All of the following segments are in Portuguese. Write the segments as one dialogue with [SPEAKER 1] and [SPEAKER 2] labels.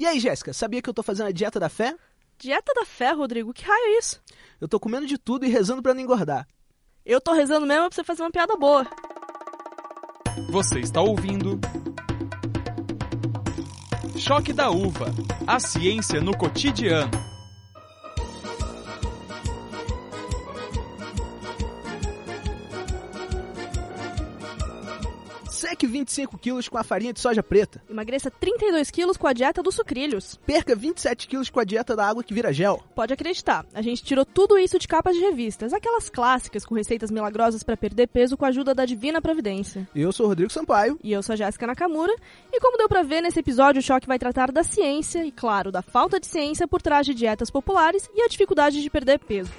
[SPEAKER 1] E aí, Jéssica, sabia que eu tô fazendo a dieta da fé?
[SPEAKER 2] Dieta da fé, Rodrigo? Que raio é isso?
[SPEAKER 1] Eu tô comendo de tudo e rezando para não engordar.
[SPEAKER 2] Eu tô rezando mesmo pra você fazer uma piada boa.
[SPEAKER 3] Você está ouvindo. Choque da Uva A ciência no cotidiano.
[SPEAKER 1] Seque 25 quilos com a farinha de soja preta.
[SPEAKER 2] Emagreça 32 quilos com a dieta dos sucrilhos.
[SPEAKER 1] Perca 27 quilos com a dieta da água que vira gel.
[SPEAKER 2] Pode acreditar, a gente tirou tudo isso de capas de revistas, aquelas clássicas com receitas milagrosas para perder peso com a ajuda da divina providência.
[SPEAKER 1] Eu sou o Rodrigo Sampaio.
[SPEAKER 2] E eu sou a Jéssica Nakamura. E como deu pra ver nesse episódio, o choque vai tratar da ciência e, claro, da falta de ciência por trás de dietas populares e a dificuldade de perder peso.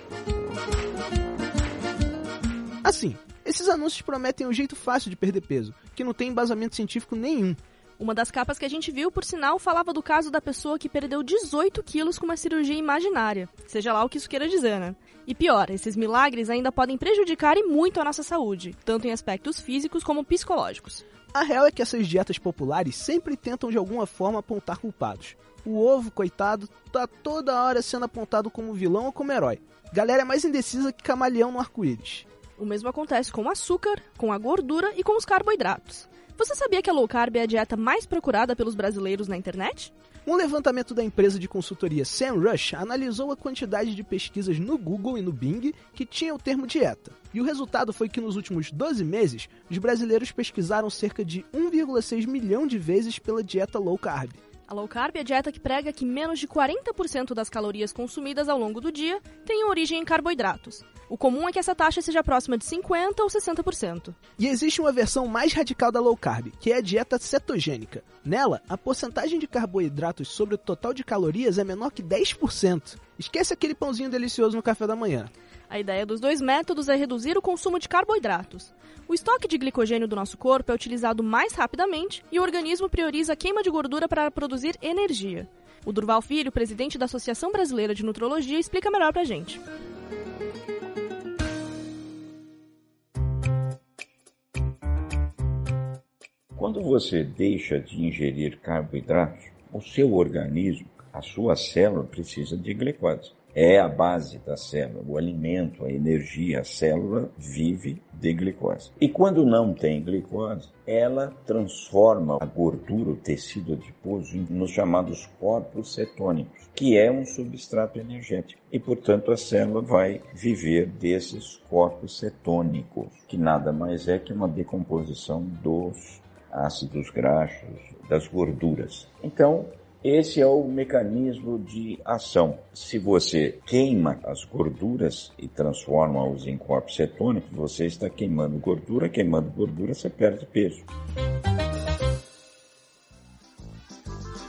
[SPEAKER 1] Assim, esses anúncios prometem um jeito fácil de perder peso, que não tem embasamento científico nenhum.
[SPEAKER 2] Uma das capas que a gente viu, por sinal, falava do caso da pessoa que perdeu 18 quilos com uma cirurgia imaginária. Seja lá o que isso queira dizer, né? E pior, esses milagres ainda podem prejudicar e muito a nossa saúde, tanto em aspectos físicos como psicológicos.
[SPEAKER 1] A real é que essas dietas populares sempre tentam de alguma forma apontar culpados. O ovo, coitado, tá toda hora sendo apontado como vilão ou como herói. Galera é mais indecisa que camaleão no arco-íris.
[SPEAKER 2] O mesmo acontece com o açúcar, com a gordura e com os carboidratos. Você sabia que a low carb é a dieta mais procurada pelos brasileiros na internet?
[SPEAKER 1] Um levantamento da empresa de consultoria SEMrush analisou a quantidade de pesquisas no Google e no Bing que tinha o termo dieta. E o resultado foi que nos últimos 12 meses, os brasileiros pesquisaram cerca de 1,6 milhão de vezes pela dieta low carb.
[SPEAKER 2] A low carb é a dieta que prega que menos de 40% das calorias consumidas ao longo do dia tenham origem em carboidratos. O comum é que essa taxa seja próxima de 50% ou 60%.
[SPEAKER 1] E existe uma versão mais radical da low carb, que é a dieta cetogênica. Nela, a porcentagem de carboidratos sobre o total de calorias é menor que 10%. Esquece aquele pãozinho delicioso no café da manhã.
[SPEAKER 2] A ideia dos dois métodos é reduzir o consumo de carboidratos. O estoque de glicogênio do nosso corpo é utilizado mais rapidamente e o organismo prioriza a queima de gordura para produzir energia. O Durval Filho, presidente da Associação Brasileira de Nutrologia, explica melhor pra gente.
[SPEAKER 4] Quando você deixa de ingerir carboidratos, o seu organismo, a sua célula precisa de glicose. É a base da célula, o alimento, a energia, a célula vive de glicose. E quando não tem glicose, ela transforma a gordura, o tecido adiposo, nos chamados corpos cetônicos, que é um substrato energético. E, portanto, a célula vai viver desses corpos cetônicos, que nada mais é que uma decomposição dos ácidos graxos, das gorduras. Então, esse é o mecanismo de ação. Se você queima as gorduras e transforma-os em corpos cetônicos, você está queimando gordura, queimando gordura, você perde peso.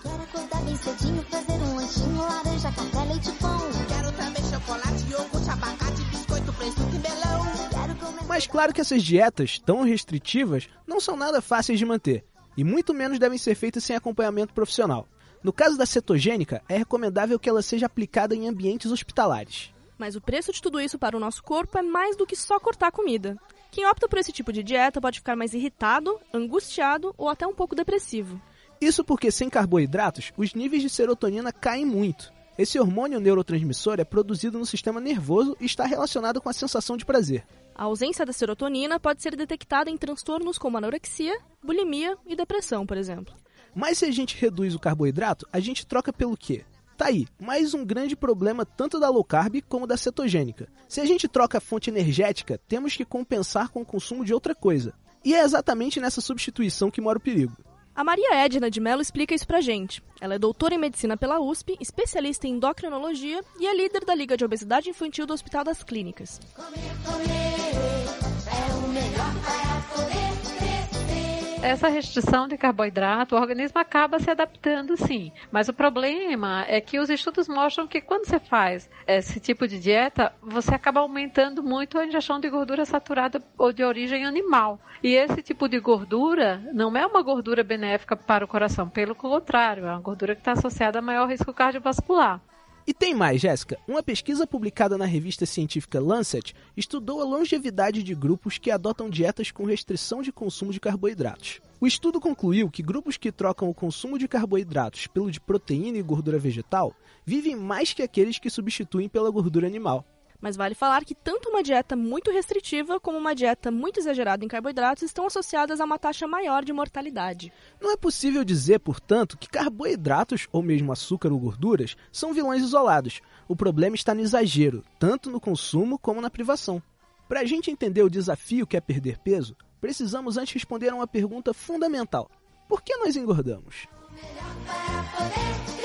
[SPEAKER 5] Quero acordar bem cedinho, fazer um lanchinho, laranja, café, leite, pão.
[SPEAKER 6] Quero também chocolate, iogurte, abacate, biscoito, presunto e melão.
[SPEAKER 5] Quero comer...
[SPEAKER 1] Mas claro que essas dietas tão restritivas não são nada fáceis de manter, e muito menos devem ser feitas sem acompanhamento profissional. No caso da cetogênica, é recomendável que ela seja aplicada em ambientes hospitalares.
[SPEAKER 2] Mas o preço de tudo isso para o nosso corpo é mais do que só cortar comida. Quem opta por esse tipo de dieta pode ficar mais irritado, angustiado ou até um pouco depressivo.
[SPEAKER 1] Isso porque sem carboidratos, os níveis de serotonina caem muito. Esse hormônio neurotransmissor é produzido no sistema nervoso e está relacionado com a sensação de prazer.
[SPEAKER 2] A ausência da serotonina pode ser detectada em transtornos como anorexia, bulimia e depressão, por exemplo.
[SPEAKER 1] Mas se a gente reduz o carboidrato, a gente troca pelo quê? Tá aí, mais um grande problema tanto da low carb como da cetogênica. Se a gente troca a fonte energética, temos que compensar com o consumo de outra coisa. E é exatamente nessa substituição que mora o perigo.
[SPEAKER 2] A Maria Edna de Mello explica isso pra gente. Ela é doutora em medicina pela USP, especialista em endocrinologia e é líder da Liga de Obesidade Infantil do Hospital das Clínicas.
[SPEAKER 5] Comer, comer, é
[SPEAKER 7] Essa restrição de carboidrato, o organismo acaba se adaptando sim. Mas o problema é que os estudos mostram que quando você faz esse tipo de dieta, você acaba aumentando muito a ingestão de gordura saturada ou de origem animal. E esse tipo de gordura não é uma gordura benéfica para o coração, pelo contrário, é uma gordura que está associada a maior risco cardiovascular.
[SPEAKER 1] E tem mais, Jéssica. Uma pesquisa publicada na revista científica Lancet estudou a longevidade de grupos que adotam dietas com restrição de consumo de carboidratos. O estudo concluiu que grupos que trocam o consumo de carboidratos pelo de proteína e gordura vegetal vivem mais que aqueles que substituem pela gordura animal.
[SPEAKER 2] Mas vale falar que tanto uma dieta muito restritiva como uma dieta muito exagerada em carboidratos estão associadas a uma taxa maior de mortalidade.
[SPEAKER 1] Não é possível dizer, portanto, que carboidratos ou mesmo açúcar ou gorduras são vilões isolados. O problema está no exagero, tanto no consumo como na privação. Para a gente entender o desafio que é perder peso, precisamos antes responder a uma pergunta fundamental: por que nós engordamos?
[SPEAKER 5] Para poder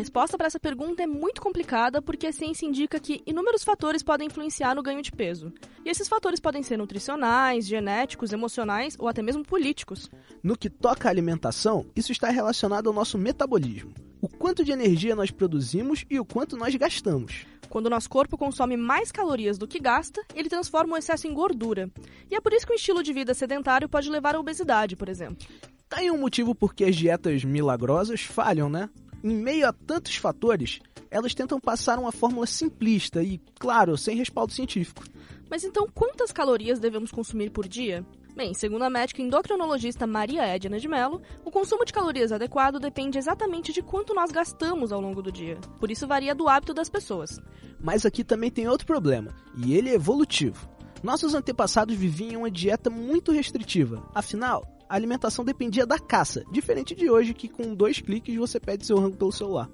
[SPEAKER 2] resposta para essa pergunta é muito complicada porque a ciência indica que inúmeros fatores podem influenciar no ganho de peso. E esses fatores podem ser nutricionais, genéticos, emocionais ou até mesmo políticos.
[SPEAKER 1] No que toca à alimentação, isso está relacionado ao nosso metabolismo. O quanto de energia nós produzimos e o quanto nós gastamos.
[SPEAKER 2] Quando o nosso corpo consome mais calorias do que gasta, ele transforma o excesso em gordura. E é por isso que um estilo de vida sedentário pode levar à obesidade, por exemplo.
[SPEAKER 1] Tá aí um motivo por que as dietas milagrosas falham, né? Em meio a tantos fatores, elas tentam passar uma fórmula simplista e, claro, sem respaldo científico.
[SPEAKER 2] Mas então, quantas calorias devemos consumir por dia? Bem, segundo a médica endocrinologista Maria Edna de Mello, o consumo de calorias adequado depende exatamente de quanto nós gastamos ao longo do dia. Por isso varia do hábito das pessoas.
[SPEAKER 1] Mas aqui também tem outro problema, e ele é evolutivo. Nossos antepassados viviam em uma dieta muito restritiva. Afinal, a alimentação dependia da caça, diferente de hoje que com dois cliques você pede seu rango pelo celular.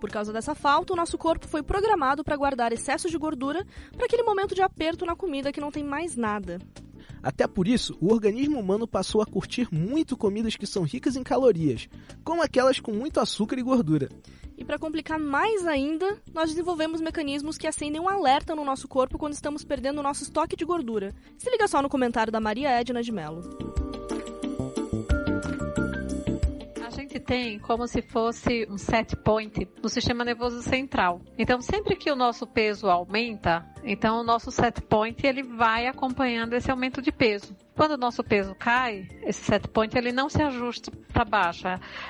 [SPEAKER 2] Por causa dessa falta, o nosso corpo foi programado para guardar excessos de gordura para aquele momento de aperto na comida que não tem mais nada.
[SPEAKER 1] Até por isso, o organismo humano passou a curtir muito comidas que são ricas em calorias, como aquelas com muito açúcar e gordura.
[SPEAKER 2] E para complicar mais ainda, nós desenvolvemos mecanismos que acendem um alerta no nosso corpo quando estamos perdendo o nosso estoque de gordura. Se liga só no comentário da Maria Edna de Mello.
[SPEAKER 7] Tem como se fosse um set point no sistema nervoso central. Então, sempre que o nosso peso aumenta, então o nosso set point ele vai acompanhando esse aumento de peso. Quando o nosso peso cai, esse set point ele não se ajusta para baixo.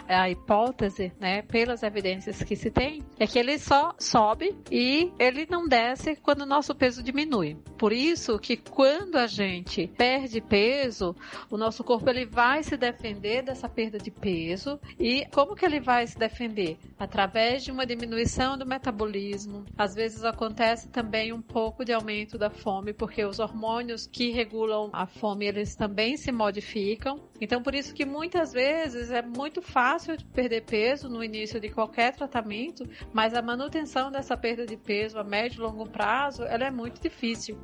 [SPEAKER 7] A, hipótese, né, pelas evidências que se tem, é que ele só sobe e ele não desce quando o nosso peso diminui. Por isso que quando a gente perde peso, o nosso corpo ele vai se defender dessa perda de peso e como que ele vai se defender? Através de uma diminuição do metabolismo. Às vezes acontece também um pouco de aumento da fome, porque os hormônios que regulam a fome eles também se modificam. Então, por isso que muitas vezes é muito fácil de perder peso no início de qualquer tratamento, mas a manutenção dessa perda de peso a médio e longo prazo, ela é muito difícil.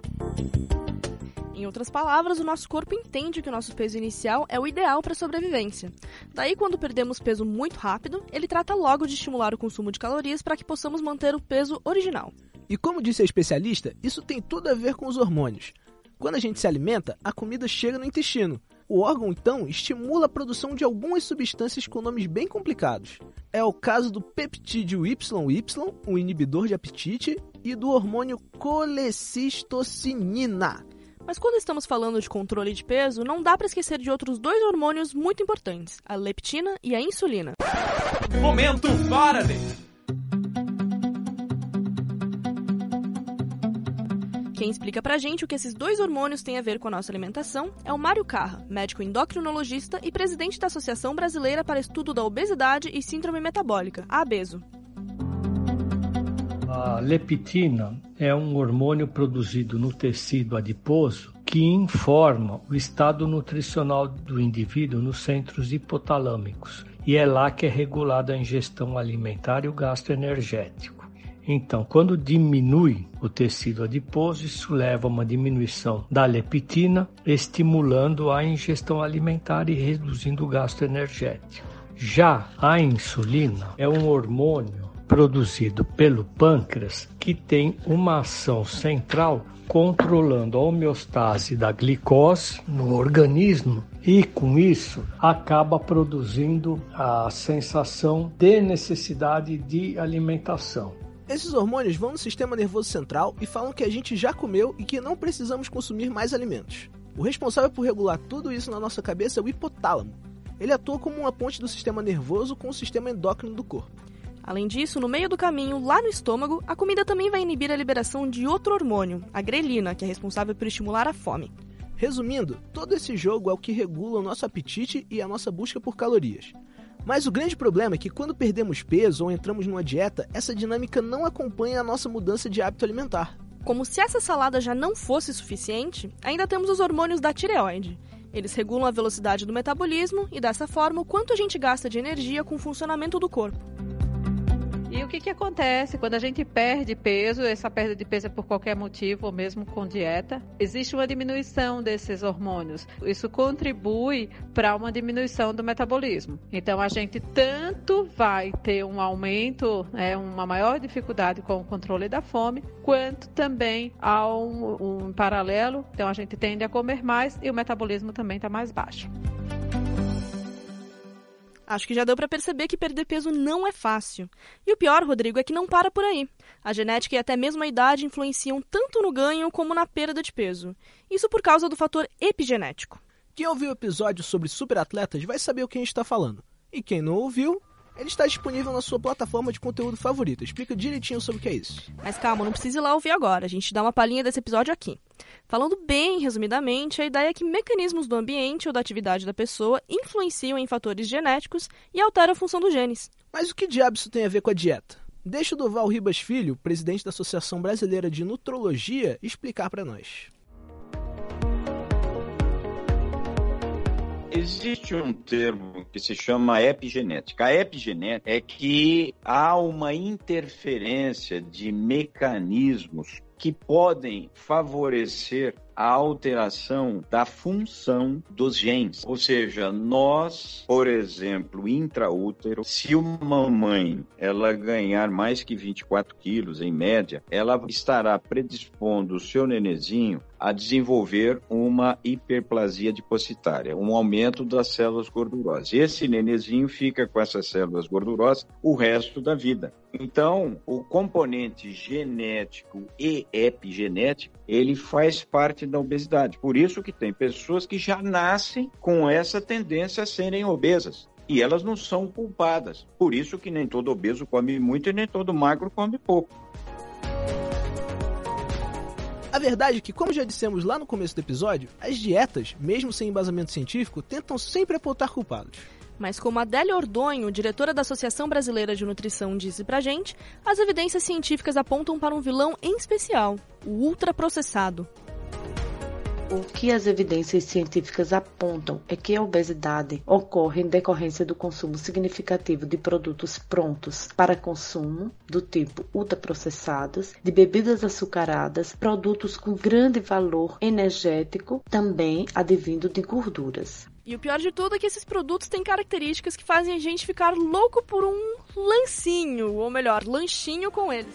[SPEAKER 2] Em outras palavras, o nosso corpo entende que o nosso peso inicial é o ideal para a sobrevivência. Daí, quando perdemos peso muito rápido, ele trata logo de estimular o consumo de calorias para que possamos manter o peso original.
[SPEAKER 1] E como disse a especialista, isso tem tudo a ver com os hormônios. Quando a gente se alimenta, a comida chega no intestino. O órgão, então, estimula a produção de algumas substâncias com nomes bem complicados. É o caso do peptídeo YY, um inibidor de apetite, e do hormônio colecistocinina.
[SPEAKER 2] Mas quando estamos falando de controle de peso, não dá para esquecer de outros dois hormônios muito importantes, a leptina e a insulina.
[SPEAKER 3] Momento Faraday.
[SPEAKER 2] Quem explica pra gente o que esses dois hormônios têm a ver com a nossa alimentação é o Mário Carra, médico endocrinologista e presidente da Associação Brasileira para Estudo da Obesidade e Síndrome Metabólica, a ABESO.
[SPEAKER 8] A leptina é um hormônio produzido no tecido adiposo que informa o estado nutricional do indivíduo nos centros hipotalâmicos. E é lá que é regulada a ingestão alimentar e o gasto energético. Então, quando diminui o tecido adiposo, isso leva a uma diminuição da leptina, estimulando a ingestão alimentar e reduzindo o gasto energético. Já a insulina é um hormônio produzido pelo pâncreas que tem uma ação central controlando a homeostase da glicose no organismo e com isso acaba produzindo a sensação de necessidade de alimentação.
[SPEAKER 1] Esses hormônios vão no sistema nervoso central e falam que a gente já comeu e que não precisamos consumir mais alimentos. O responsável por regular tudo isso na nossa cabeça é o hipotálamo. Ele atua como uma ponte do sistema nervoso com o sistema endócrino do corpo.
[SPEAKER 2] Além disso, no meio do caminho, lá no estômago, a comida também vai inibir a liberação de outro hormônio, a grelina, que é responsável por estimular a fome.
[SPEAKER 1] Resumindo, todo esse jogo é o que regula o nosso apetite e a nossa busca por calorias. Mas o grande problema é que quando perdemos peso ou entramos numa dieta, essa dinâmica não acompanha a nossa mudança de hábito alimentar.
[SPEAKER 2] Como se essa salada já não fosse suficiente, ainda temos os hormônios da tireoide. Eles regulam a velocidade do metabolismo e, dessa forma, o quanto a gente gasta de energia com o funcionamento do corpo.
[SPEAKER 7] E o que, que acontece quando a gente perde peso? Essa perda de peso é por qualquer motivo, ou mesmo com dieta. Existe uma diminuição desses hormônios. Isso contribui para uma diminuição do metabolismo. Então a gente tanto vai ter um aumento, é, uma maior dificuldade com o controle da fome, quanto também há um, um paralelo. Então a gente tende a comer mais e o metabolismo também está mais baixo.
[SPEAKER 2] Acho que já deu para perceber que perder peso não é fácil. E o pior, Rodrigo, é que não para por aí. A genética e até mesmo a idade influenciam tanto no ganho como na perda de peso. Isso por causa do fator epigenético.
[SPEAKER 1] Quem ouviu o episódio sobre superatletas vai saber o que a gente está falando. E quem não ouviu, ele está disponível na sua plataforma de conteúdo favorita. Explica direitinho sobre o que é isso.
[SPEAKER 2] Mas calma, não precisa ir lá ouvir agora. A gente dá uma palhinha desse episódio aqui. Falando bem resumidamente, a ideia é que mecanismos do ambiente ou da atividade da pessoa influenciam em fatores genéticos e alteram a função dos genes.
[SPEAKER 1] Mas o que diabo isso tem a ver com a dieta? Deixa o Doval Ribas Filho, presidente da Associação Brasileira de Nutrologia, explicar para nós.
[SPEAKER 4] Existe um termo que se chama epigenética. A epigenética é que há uma interferência de mecanismos que podem favorecer a alteração da função dos genes. Ou seja, nós, por exemplo, intraútero, se uma mamãe ela ganhar mais que 24 quilos em média, ela estará predispondo o seu nenezinho a desenvolver uma hiperplasia depositária, um aumento das células gordurosas. Esse nenezinho fica com essas células gordurosas o resto da vida. Então, o componente genético e epigenético, ele faz parte da obesidade. Por isso que tem pessoas que já nascem com essa tendência a serem obesas. E elas não são culpadas. Por isso que nem todo obeso come muito e nem todo magro come pouco.
[SPEAKER 1] A verdade é que, como já dissemos lá no começo do episódio, as dietas, mesmo sem embasamento científico, tentam sempre apontar culpados.
[SPEAKER 2] Mas como Adélia Ordonho, diretora da Associação Brasileira de Nutrição, disse pra gente, as evidências científicas apontam para um vilão em especial, o ultraprocessado.
[SPEAKER 9] O que as evidências científicas apontam é que a obesidade ocorre em decorrência do consumo significativo de produtos prontos para consumo, do tipo ultraprocessados, de bebidas açucaradas, produtos com grande valor energético, também advindo de gorduras.
[SPEAKER 2] E o pior de tudo é que esses produtos têm características que fazem a gente ficar louco por um lancinho, ou melhor, lanchinho com eles.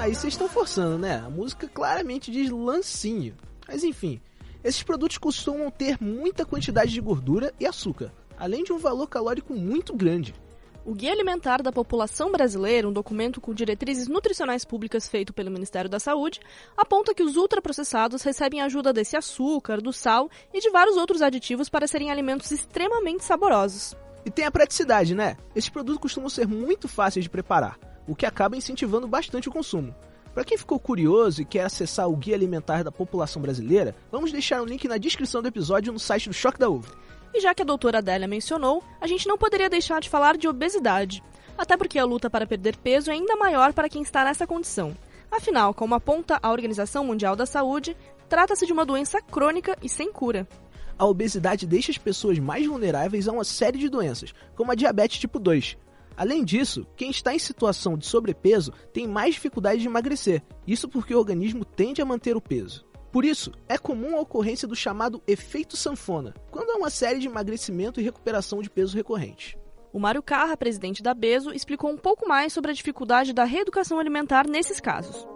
[SPEAKER 1] Aí vocês estão forçando, né? A música claramente diz lancinho. Mas enfim, esses produtos costumam ter muita quantidade de gordura e açúcar, além de um valor calórico muito grande.
[SPEAKER 2] O Guia Alimentar da População Brasileira, um documento com diretrizes nutricionais públicas feito pelo Ministério da Saúde, aponta que os ultraprocessados recebem ajuda desse açúcar, do sal e de vários outros aditivos para serem alimentos extremamente saborosos.
[SPEAKER 1] E tem a praticidade, né? Esses produtos costumam ser muito fáceis de preparar, o que acaba incentivando bastante o consumo. Para quem ficou curioso e quer acessar o Guia Alimentar da População Brasileira, vamos deixar um link na descrição do episódio no site do Choque da Uva.
[SPEAKER 2] E já que a doutora Adélia mencionou, a gente não poderia deixar de falar de obesidade. Até porque a luta para perder peso é ainda maior para quem está nessa condição. Afinal, como aponta a Organização Mundial da Saúde, trata-se de uma doença crônica e sem cura.
[SPEAKER 1] A obesidade deixa as pessoas mais vulneráveis a uma série de doenças, como a diabetes tipo 2. Além disso, quem está em situação de sobrepeso tem mais dificuldade de emagrecer, isso porque o organismo tende a manter o peso. Por isso, é comum a ocorrência do chamado efeito sanfona, quando há uma série de emagrecimento e recuperação de peso recorrente.
[SPEAKER 2] O Mário Carra, presidente da Beso, explicou um pouco mais sobre a dificuldade da reeducação alimentar nesses casos.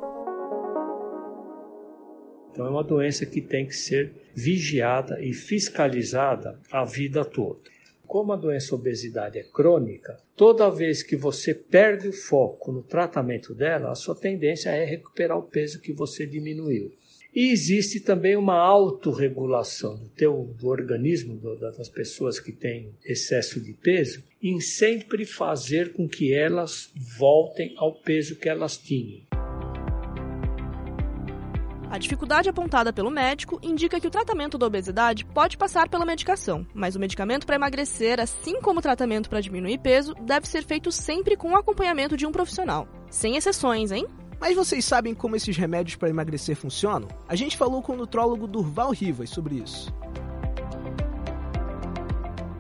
[SPEAKER 8] Então é uma doença que tem que ser vigiada e fiscalizada a vida toda. Como a doença obesidade é crônica, toda vez que você perde o foco no tratamento dela, a sua tendência é recuperar o peso que você diminuiu. E existe também uma autorregulação do teu do organismo do, das pessoas que têm excesso de peso em sempre fazer com que elas voltem ao peso que elas tinham.
[SPEAKER 2] A dificuldade apontada pelo médico indica que o tratamento da obesidade pode passar pela medicação, mas o medicamento para emagrecer, assim como o tratamento para diminuir peso, deve ser feito sempre com o acompanhamento de um profissional. Sem exceções, hein?
[SPEAKER 1] Mas vocês sabem como esses remédios para emagrecer funcionam? A gente falou com o nutrólogo Durval Rivas sobre isso.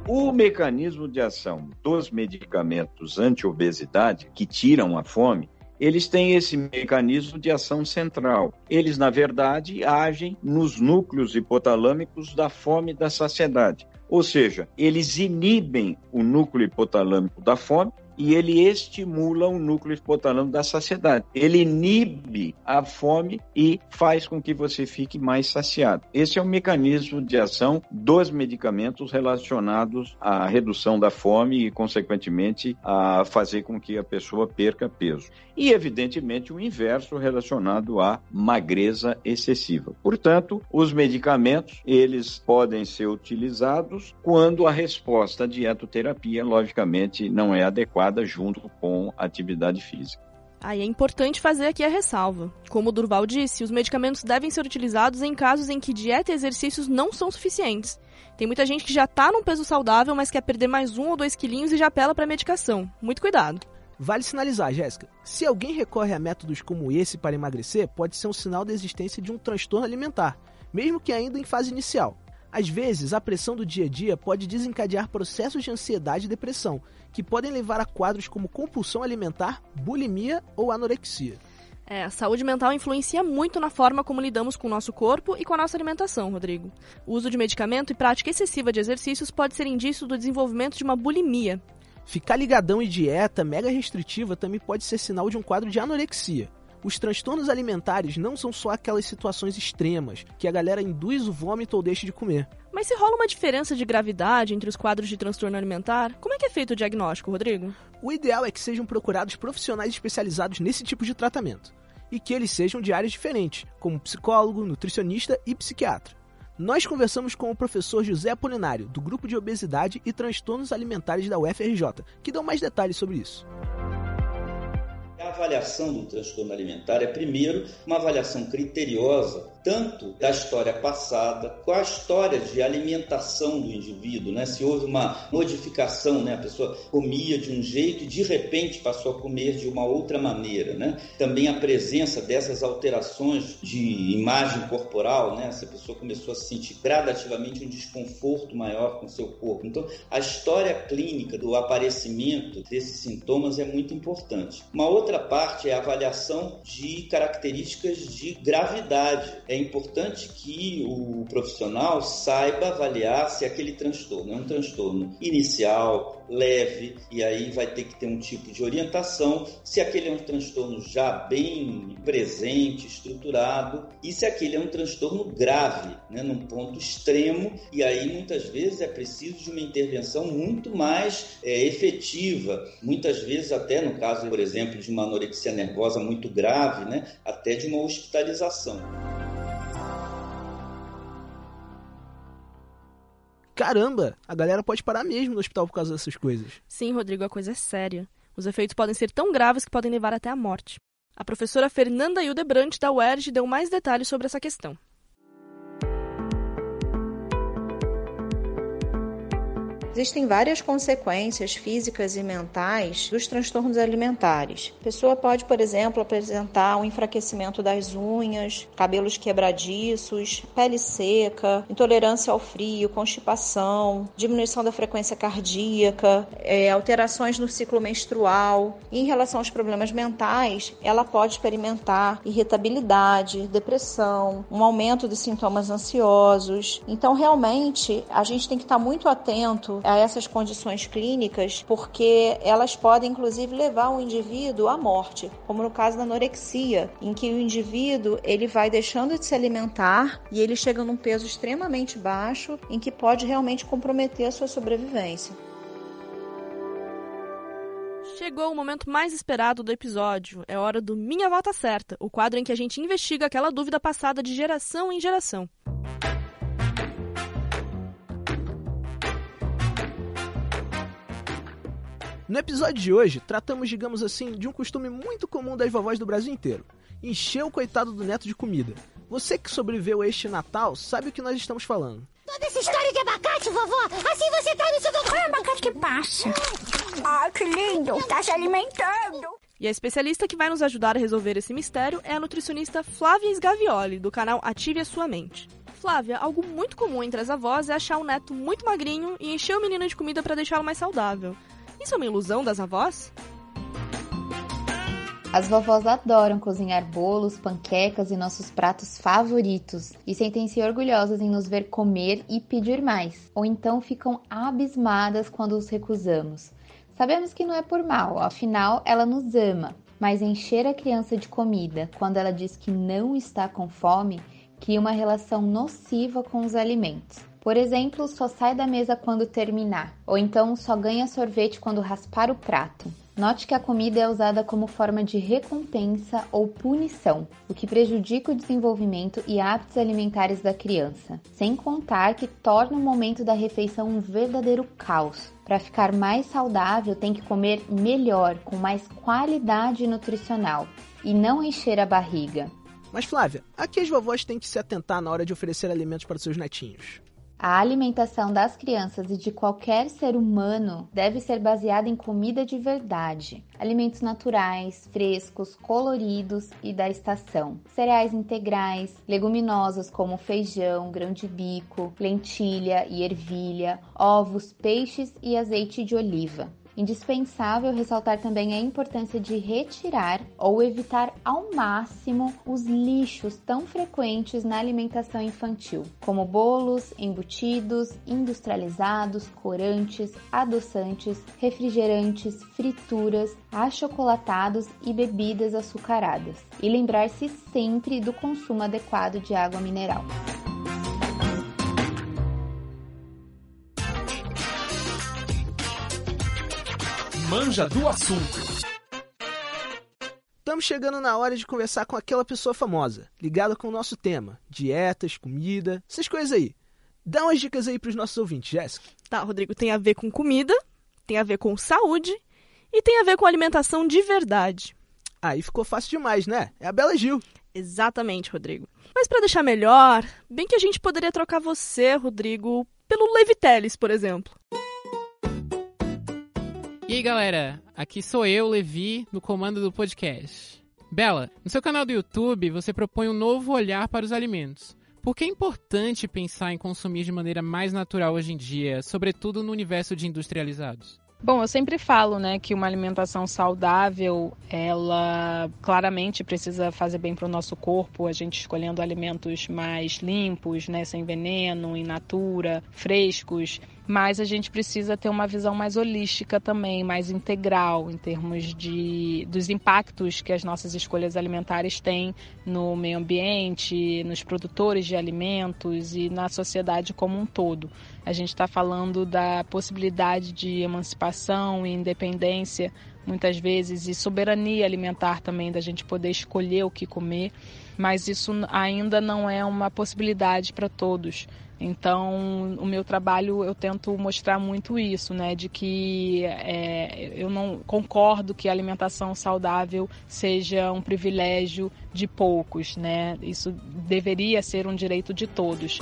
[SPEAKER 4] O mecanismo de ação dos medicamentos anti-obesidade que tiram a fome eles têm esse mecanismo de ação central. Eles, na verdade, agem nos núcleos hipotalâmicos da fome e da saciedade. Ou seja, eles inibem o núcleo hipotalâmico da fome e ele estimula o núcleo hipotalâmico da saciedade. Ele inibe a fome e faz com que você fique mais saciado. Esse é o mecanismo de ação dos medicamentos relacionados à redução da fome e, consequentemente, a fazer com que a pessoa perca peso. E, evidentemente, o inverso relacionado à magreza excessiva. Portanto, os medicamentos, eles podem ser utilizados quando a resposta à dietoterapia, logicamente, não é adequada junto com a atividade física.
[SPEAKER 2] Aí é importante fazer aqui a ressalva. Como o Durval disse, os medicamentos devem ser utilizados em casos em que dieta e exercícios não são suficientes. Tem muita gente que já está num peso saudável, mas quer perder mais um ou dois quilinhos e já apela para medicação. Muito cuidado.
[SPEAKER 1] Vale sinalizar, Jéssica, se alguém recorre a métodos como esse para emagrecer, pode ser um sinal da existência de um transtorno alimentar, mesmo que ainda em fase inicial. Às vezes, a pressão do dia a dia pode desencadear processos de ansiedade e depressão, que podem levar a quadros como compulsão alimentar, bulimia ou anorexia.
[SPEAKER 2] É, a saúde mental influencia muito na forma como lidamos com o nosso corpo e com a nossa alimentação, Rodrigo. O uso de medicamento e prática excessiva de exercícios pode ser indício do desenvolvimento de uma bulimia,
[SPEAKER 1] Ficar ligadão em dieta mega restritiva também pode ser sinal de um quadro de anorexia. Os transtornos alimentares não são só aquelas situações extremas que a galera induz o vômito ou deixa de comer.
[SPEAKER 2] Mas se rola uma diferença de gravidade entre os quadros de transtorno alimentar, como é que é feito o diagnóstico, Rodrigo?
[SPEAKER 1] O ideal é que sejam procurados profissionais especializados nesse tipo de tratamento e que eles sejam de áreas diferentes, como psicólogo, nutricionista e psiquiatra. Nós conversamos com o professor José Apolinário, do Grupo de Obesidade e Transtornos Alimentares da UFRJ, que dão mais detalhes sobre isso.
[SPEAKER 10] A avaliação do transtorno alimentar é, primeiro, uma avaliação criteriosa tanto da história passada, com a história de alimentação do indivíduo, né? Se houve uma modificação, né? A pessoa comia de um jeito e de repente passou a comer de uma outra maneira, né? Também a presença dessas alterações de imagem corporal, né? A pessoa começou a sentir gradativamente um desconforto maior com seu corpo. Então, a história clínica do aparecimento desses sintomas é muito importante. Uma outra parte é a avaliação de características de gravidade é importante que o profissional saiba avaliar se aquele transtorno é um transtorno inicial, leve, e aí vai ter que ter um tipo de orientação, se aquele é um transtorno já bem presente, estruturado, e se aquele é um transtorno grave, né, num ponto extremo, e aí muitas vezes é preciso de uma intervenção muito mais é, efetiva, muitas vezes até no caso, por exemplo, de uma anorexia nervosa muito grave, né, até de uma hospitalização.
[SPEAKER 1] Caramba, a galera pode parar mesmo no hospital por causa dessas coisas.
[SPEAKER 2] Sim, Rodrigo, a coisa é séria. Os efeitos podem ser tão graves que podem levar até a morte. A professora Fernanda Hildebrandt da UERJ deu mais detalhes sobre essa questão.
[SPEAKER 11] Existem várias consequências físicas e mentais dos transtornos alimentares. A pessoa pode, por exemplo, apresentar um enfraquecimento das unhas, cabelos quebradiços, pele seca, intolerância ao frio, constipação, diminuição da frequência cardíaca, é, alterações no ciclo menstrual. E em relação aos problemas mentais, ela pode experimentar irritabilidade, depressão, um aumento dos sintomas ansiosos. Então, realmente, a gente tem que estar muito atento a essas condições clínicas, porque elas podem inclusive levar o indivíduo à morte, como no caso da anorexia, em que o indivíduo ele vai deixando de se alimentar e ele chega num peso extremamente baixo, em que pode realmente comprometer a sua sobrevivência.
[SPEAKER 2] Chegou o momento mais esperado do episódio. É hora do Minha Volta Certa, o quadro em que a gente investiga aquela dúvida passada de geração em geração.
[SPEAKER 1] No episódio de hoje, tratamos, digamos assim, de um costume muito comum das vovós do Brasil inteiro: encher o coitado do neto de comida. Você que sobreviveu a este Natal sabe o que nós estamos falando.
[SPEAKER 5] Toda essa história de abacate, vovó, assim você tá no seu... É o abacate que passa? Ah, que lindo, tá se alimentando.
[SPEAKER 2] E a especialista que vai nos ajudar a resolver esse mistério é a nutricionista Flávia Sgavioli, do canal Ative a Sua Mente. Flávia, algo muito comum entre as avós é achar o neto muito magrinho e encher o menino de comida para deixá-lo mais saudável. Isso é uma ilusão das avós?
[SPEAKER 12] As vovós adoram cozinhar bolos, panquecas e nossos pratos favoritos e sentem-se orgulhosas em nos ver comer e pedir mais, ou então ficam abismadas quando os recusamos. Sabemos que não é por mal, afinal ela nos ama, mas encher a criança de comida quando ela diz que não está com fome cria uma relação nociva com os alimentos. Por exemplo, só sai da mesa quando terminar, ou então só ganha sorvete quando raspar o prato. Note que a comida é usada como forma de recompensa ou punição, o que prejudica o desenvolvimento e hábitos alimentares da criança, sem contar que torna o momento da refeição um verdadeiro caos. Para ficar mais saudável, tem que comer melhor, com mais qualidade nutricional e não encher a barriga.
[SPEAKER 1] Mas Flávia, a que as vovós têm que se atentar na hora de oferecer alimentos para seus netinhos?
[SPEAKER 12] A alimentação das crianças e de qualquer ser humano deve ser baseada em comida de verdade, alimentos naturais, frescos, coloridos e da estação, cereais integrais, leguminosas como feijão, grão de bico, lentilha e ervilha, ovos, peixes e azeite de oliva. Indispensável ressaltar também a importância de retirar ou evitar ao máximo os lixos tão frequentes na alimentação infantil, como bolos, embutidos, industrializados, corantes, adoçantes, refrigerantes, frituras, achocolatados e bebidas açucaradas. E lembrar-se sempre do consumo adequado de água mineral.
[SPEAKER 3] Manja do assunto.
[SPEAKER 1] Estamos chegando na hora de conversar com aquela pessoa famosa, ligada com o nosso tema: dietas, comida, essas coisas aí. Dá umas dicas aí pros nossos ouvintes, Jéssica.
[SPEAKER 2] Tá, Rodrigo, tem a ver com comida, tem a ver com saúde e tem a ver com alimentação de verdade.
[SPEAKER 1] Aí ficou fácil demais, né? É a Bela Gil.
[SPEAKER 2] Exatamente, Rodrigo. Mas para deixar melhor, bem que a gente poderia trocar você, Rodrigo, pelo Leviteles, por exemplo.
[SPEAKER 13] E aí galera, aqui sou eu, Levi, no comando do podcast. Bela, no seu canal do YouTube você propõe um novo olhar para os alimentos. Por que é importante pensar em consumir de maneira mais natural hoje em dia, sobretudo no universo de industrializados?
[SPEAKER 14] Bom, eu sempre falo, né, que uma alimentação saudável, ela claramente precisa fazer bem para o nosso corpo, a gente escolhendo alimentos mais limpos, né, sem veneno, in natura, frescos, mas a gente precisa ter uma visão mais holística também, mais integral em termos de dos impactos que as nossas escolhas alimentares têm no meio ambiente, nos produtores de alimentos e na sociedade como um todo. A gente está falando da possibilidade de emancipação e independência, muitas vezes, e soberania alimentar também, da gente poder escolher o que comer, mas isso ainda não é uma possibilidade para todos. Então, o meu trabalho eu tento mostrar muito isso, né? De que é, eu não concordo que a alimentação saudável seja um privilégio de poucos, né? Isso deveria ser um direito de todos.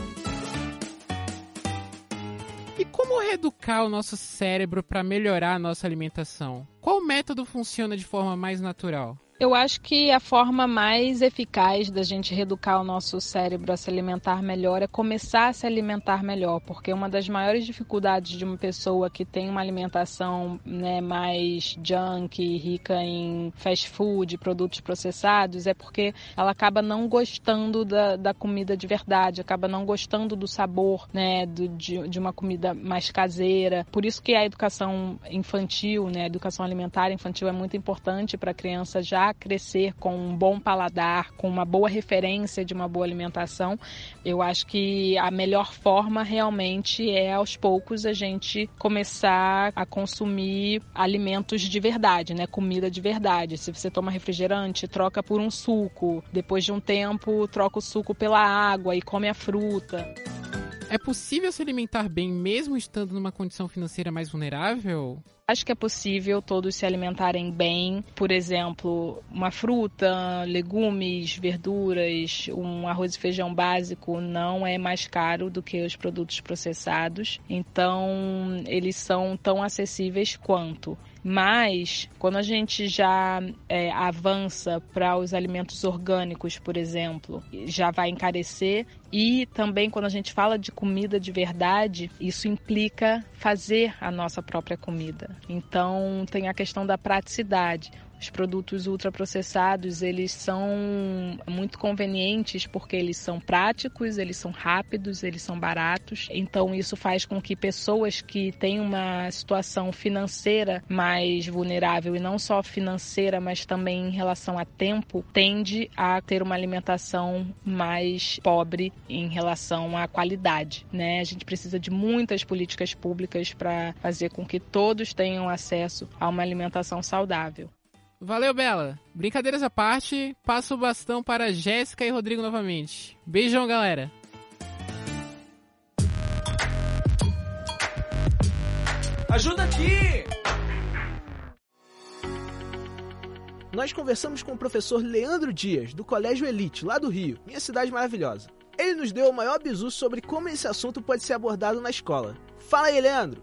[SPEAKER 13] E como reeducar o nosso cérebro para melhorar a nossa alimentação? Qual método funciona de forma mais natural?
[SPEAKER 14] Eu acho que a forma mais eficaz da gente reeducar o nosso cérebro a se alimentar melhor é começar a se alimentar melhor, porque uma das maiores dificuldades de uma pessoa que tem uma alimentação né, mais junk, rica em fast food, produtos processados, é porque ela acaba não gostando da, da comida de verdade, acaba não gostando do sabor né, do, de, de uma comida mais caseira. Por isso que a educação infantil, né, a educação alimentar infantil é muito importante para a criança já crescer com um bom paladar, com uma boa referência de uma boa alimentação, eu acho que a melhor forma realmente é aos poucos a gente começar a consumir alimentos de verdade, né? Comida de verdade. Se você toma refrigerante, troca por um suco. Depois de um tempo, troca o suco pela água e come a fruta.
[SPEAKER 13] É possível se alimentar bem mesmo estando numa condição financeira mais vulnerável?
[SPEAKER 14] Acho que é possível todos se alimentarem bem. Por exemplo, uma fruta, legumes, verduras, um arroz e feijão básico não é mais caro do que os produtos processados. Então, eles são tão acessíveis quanto. Mas, quando a gente já é, avança para os alimentos orgânicos, por exemplo, já vai encarecer. E também, quando a gente fala de comida de verdade, isso implica fazer a nossa própria comida. Então, tem a questão da praticidade. Os produtos ultraprocessados, eles são muito convenientes porque eles são práticos, eles são rápidos, eles são baratos. Então isso faz com que pessoas que têm uma situação financeira mais vulnerável e não só financeira, mas também em relação a tempo, tende a ter uma alimentação mais pobre em relação à qualidade, né? A gente precisa de muitas políticas públicas para fazer com que todos tenham acesso a uma alimentação saudável.
[SPEAKER 13] Valeu, Bela. Brincadeiras à parte, passo o bastão para Jéssica e Rodrigo novamente. Beijão, galera.
[SPEAKER 3] Ajuda aqui!
[SPEAKER 1] Nós conversamos com o professor Leandro Dias, do Colégio Elite, lá do Rio, minha cidade maravilhosa. Ele nos deu o maior bizu sobre como esse assunto pode ser abordado na escola. Fala aí, Leandro!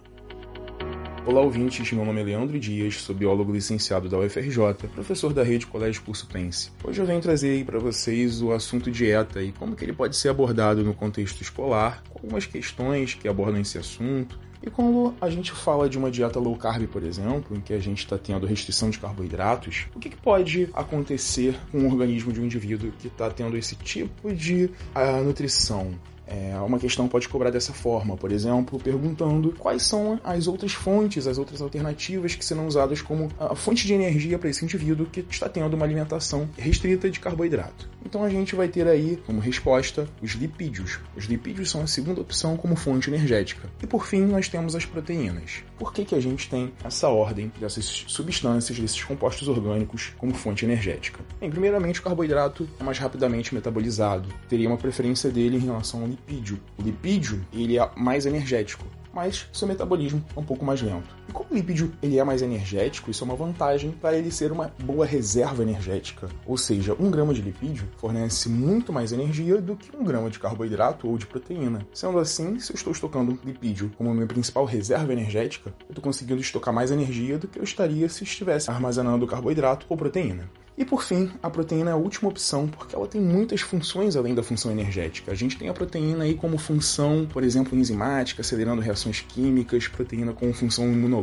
[SPEAKER 15] Olá, ouvintes. Meu nome é Leandro Dias, sou biólogo licenciado da UFRJ, professor da rede Colégio Curso Pense. Hoje eu venho trazer aí para vocês o assunto dieta e como que ele pode ser abordado no contexto escolar, algumas questões que abordam esse assunto. E quando a gente fala de uma dieta low carb, por exemplo, em que a gente está tendo restrição de carboidratos, o que, que, pode acontecer com o organismo de um indivíduo que está tendo esse tipo de uh, nutrição? É, uma questão pode cobrar dessa forma, por exemplo, perguntando quais são as outras fontes, as outras alternativas que serão usadas como a fonte de energia para esse indivíduo que está tendo uma alimentação restrita de carboidrato. Então a gente vai ter aí como resposta os lipídios. Os lipídios são a segunda opção como fonte energética. E por fim, nós temos as proteínas. Por que, que a gente tem essa ordem dessas substâncias, desses compostos orgânicos como fonte energética? Bem, primeiramente, o carboidrato é mais rapidamente metabolizado, teria uma preferência dele em relação ao lipídio. O lipídio ele é mais energético, mas seu metabolismo é um pouco mais lento. E como o lipídio ele é mais energético, isso é uma vantagem para ele ser uma boa reserva energética. Ou seja, um grama de lipídio fornece muito mais energia do que um grama de carboidrato ou de proteína. Sendo assim, se eu estou estocando lipídio como minha principal reserva energética, eu estou conseguindo estocar mais energia do que eu estaria se estivesse armazenando carboidrato ou proteína. E por fim, a proteína é a última opção porque ela tem muitas funções além da função energética. A gente tem a proteína aí como função, por exemplo, enzimática, acelerando reações químicas, proteína com função imunológica,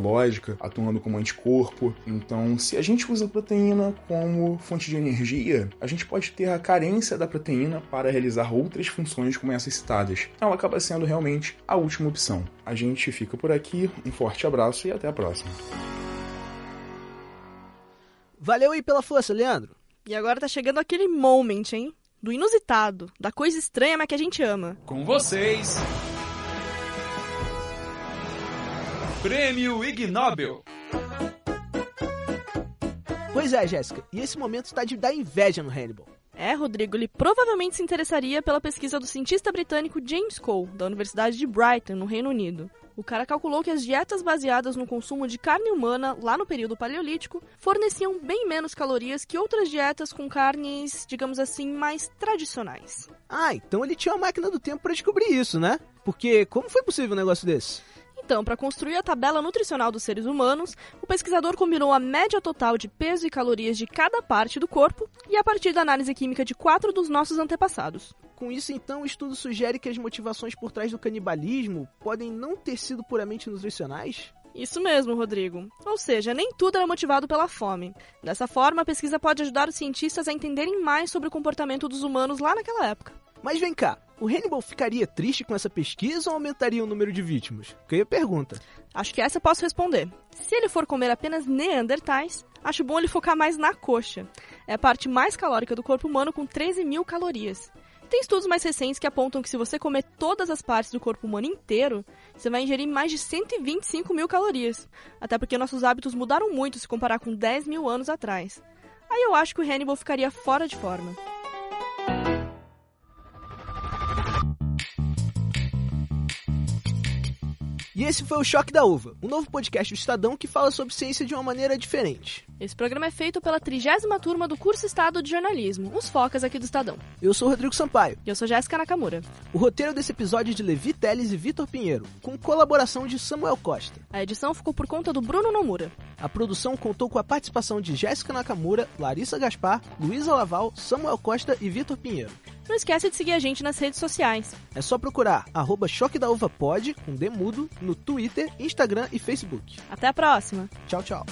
[SPEAKER 15] atuando como anticorpo. Então, se a gente usa a proteína como fonte de energia, a gente pode ter a carência da proteína para realizar outras funções como essas citadas. Ela acaba sendo realmente a última opção. A gente fica por aqui, um forte abraço e até a próxima.
[SPEAKER 1] Valeu aí pela força, Leandro.
[SPEAKER 2] E agora tá chegando aquele moment, hein? Do inusitado, da coisa estranha, mas que a gente ama.
[SPEAKER 3] Com vocês. Prêmio Ig Nobel.
[SPEAKER 1] Pois é, Jéssica, e esse momento está de dar inveja no Hannibal.
[SPEAKER 2] É, Rodrigo, ele provavelmente se interessaria pela pesquisa do cientista britânico James Cole, da Universidade de Brighton, no Reino Unido. O cara calculou que as dietas baseadas no consumo de carne humana, lá no período paleolítico, forneciam bem menos calorias que outras dietas com carnes, digamos assim, mais tradicionais.
[SPEAKER 1] Ah, então ele tinha uma máquina do tempo para descobrir isso, né? Porque como foi possível um negócio desse?
[SPEAKER 2] Então, para construir a tabela nutricional dos seres humanos, o pesquisador combinou a média total de peso e calorias de cada parte do corpo e a partir da análise química de quatro dos nossos antepassados.
[SPEAKER 1] Com isso, então, o estudo sugere que as motivações por trás do canibalismo podem não ter sido puramente nutricionais?
[SPEAKER 2] Isso mesmo, Rodrigo. Ou seja, nem tudo era motivado pela fome. Dessa forma, a pesquisa pode ajudar os cientistas a entenderem mais sobre o comportamento dos humanos lá naquela época.
[SPEAKER 1] Mas vem cá, o Hannibal ficaria triste com essa pesquisa ou aumentaria o número de vítimas? Que aí pergunta.
[SPEAKER 2] Acho que essa eu posso responder. Se ele for comer apenas neandertais, acho bom ele focar mais na coxa. É a parte mais calórica do corpo humano com 13 mil calorias. Tem estudos mais recentes que apontam que se você comer todas as partes do corpo humano inteiro, você vai ingerir mais de 125 mil calorias. Até porque nossos hábitos mudaram muito se comparar com 10 mil anos atrás. Aí eu acho que o Hannibal ficaria fora de forma.
[SPEAKER 1] E esse foi o Choque da Uva, um novo podcast do Estadão que fala sobre ciência de uma maneira diferente.
[SPEAKER 2] Esse programa é feito pela trigésima turma do curso Estado de Jornalismo, os focas aqui do Estadão.
[SPEAKER 1] Eu sou o Rodrigo Sampaio.
[SPEAKER 2] E eu sou Jéssica Nakamura.
[SPEAKER 1] O roteiro desse episódio é de Levi Teles e Vitor Pinheiro, com colaboração de Samuel Costa.
[SPEAKER 2] A edição ficou por conta do Bruno Nomura.
[SPEAKER 1] A produção contou com a participação de Jéssica Nakamura, Larissa Gaspar, Luísa Laval, Samuel Costa e Vitor Pinheiro.
[SPEAKER 2] Não esquece de seguir a gente nas redes sociais.
[SPEAKER 1] É só procurar arroba Choque da Uva Pod, com Demudo, no Twitter, Instagram e Facebook.
[SPEAKER 2] Até a próxima.
[SPEAKER 1] Tchau, tchau.